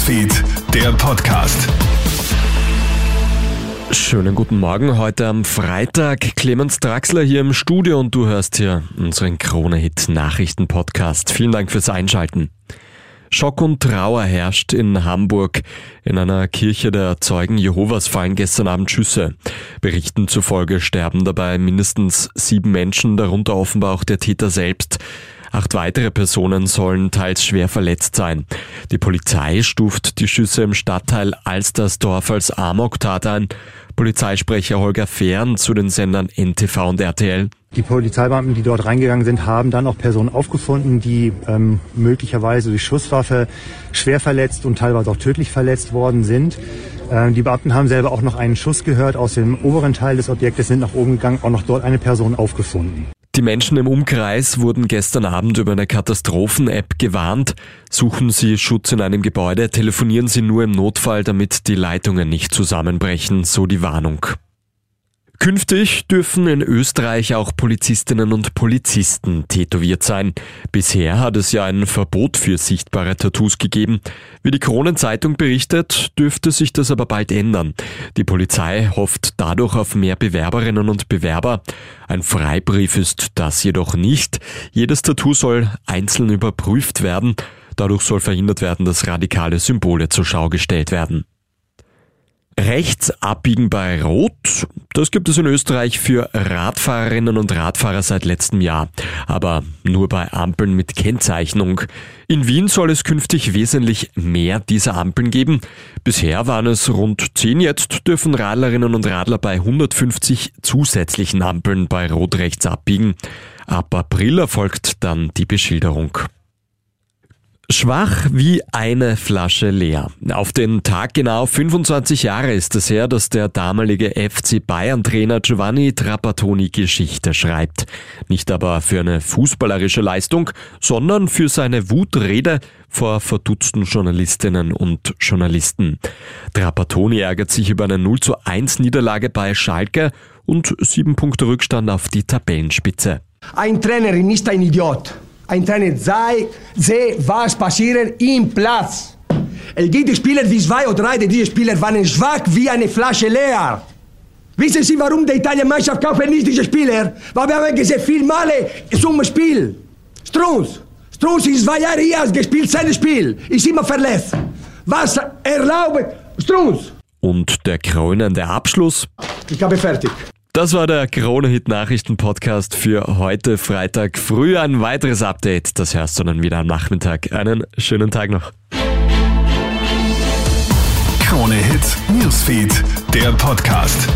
Newsfeed, der Podcast. Schönen guten Morgen. Heute am Freitag Clemens Draxler hier im Studio und du hörst hier unseren Krone-Hit Nachrichten-Podcast. Vielen Dank fürs Einschalten. Schock und Trauer herrscht in Hamburg. In einer Kirche der Zeugen Jehovas fallen gestern Abend Schüsse. Berichten zufolge sterben dabei mindestens sieben Menschen, darunter offenbar auch der Täter selbst. Acht weitere Personen sollen teils schwer verletzt sein. Die Polizei stuft die Schüsse im Stadtteil Alstersdorf als Amok-Tat ein. Polizeisprecher Holger Fern zu den Sendern NTV und RTL. Die Polizeibeamten, die dort reingegangen sind, haben dann auch Personen aufgefunden, die ähm, möglicherweise durch Schusswaffe schwer verletzt und teilweise auch tödlich verletzt worden sind. Ähm, die Beamten haben selber auch noch einen Schuss gehört aus dem oberen Teil des Objektes, sind nach oben gegangen, auch noch dort eine Person aufgefunden. Die Menschen im Umkreis wurden gestern Abend über eine Katastrophen-App gewarnt. Suchen Sie Schutz in einem Gebäude, telefonieren Sie nur im Notfall, damit die Leitungen nicht zusammenbrechen, so die Warnung. Künftig dürfen in Österreich auch Polizistinnen und Polizisten tätowiert sein. Bisher hat es ja ein Verbot für sichtbare Tattoos gegeben. Wie die Kronenzeitung berichtet, dürfte sich das aber bald ändern. Die Polizei hofft dadurch auf mehr Bewerberinnen und Bewerber. Ein Freibrief ist das jedoch nicht. Jedes Tattoo soll einzeln überprüft werden. Dadurch soll verhindert werden, dass radikale Symbole zur Schau gestellt werden. Rechts abbiegen bei Rot, das gibt es in Österreich für Radfahrerinnen und Radfahrer seit letztem Jahr, aber nur bei Ampeln mit Kennzeichnung. In Wien soll es künftig wesentlich mehr dieser Ampeln geben. Bisher waren es rund 10, jetzt dürfen Radlerinnen und Radler bei 150 zusätzlichen Ampeln bei Rot rechts abbiegen. Ab April erfolgt dann die Beschilderung. Schwach wie eine Flasche leer. Auf den Tag genau 25 Jahre ist es her, dass der damalige FC Bayern-Trainer Giovanni Trapattoni Geschichte schreibt. Nicht aber für eine fußballerische Leistung, sondern für seine Wutrede vor verdutzten Journalistinnen und Journalisten. Trapattoni ärgert sich über eine 0 zu 1 Niederlage bei Schalke und sieben Punkte Rückstand auf die Tabellenspitze. Ein Trainer ist ein Idiot. Ein Trainer sei, sehe, was passiert im Platz. Es gibt Spieler wie zwei oder drei, diese Spieler waren schwach wie eine Flasche leer. Wissen Sie, warum die Italien-Mannschaft kaufen nicht diese Spieler? Weil wir haben gesehen, viel Male zum Spiel. Strunz. Strunz ist zwei Jahre hier gespielt, sein Spiel. Ist immer verletzt. Was erlaubt Strunz? Und der krönende Abschluss? Ich habe fertig. Das war der Krone-Hit Nachrichten-Podcast für heute Freitag früh. Ein weiteres Update, das hörst du dann wieder am Nachmittag. Einen schönen Tag noch. Krone-Hit Newsfeed, der Podcast.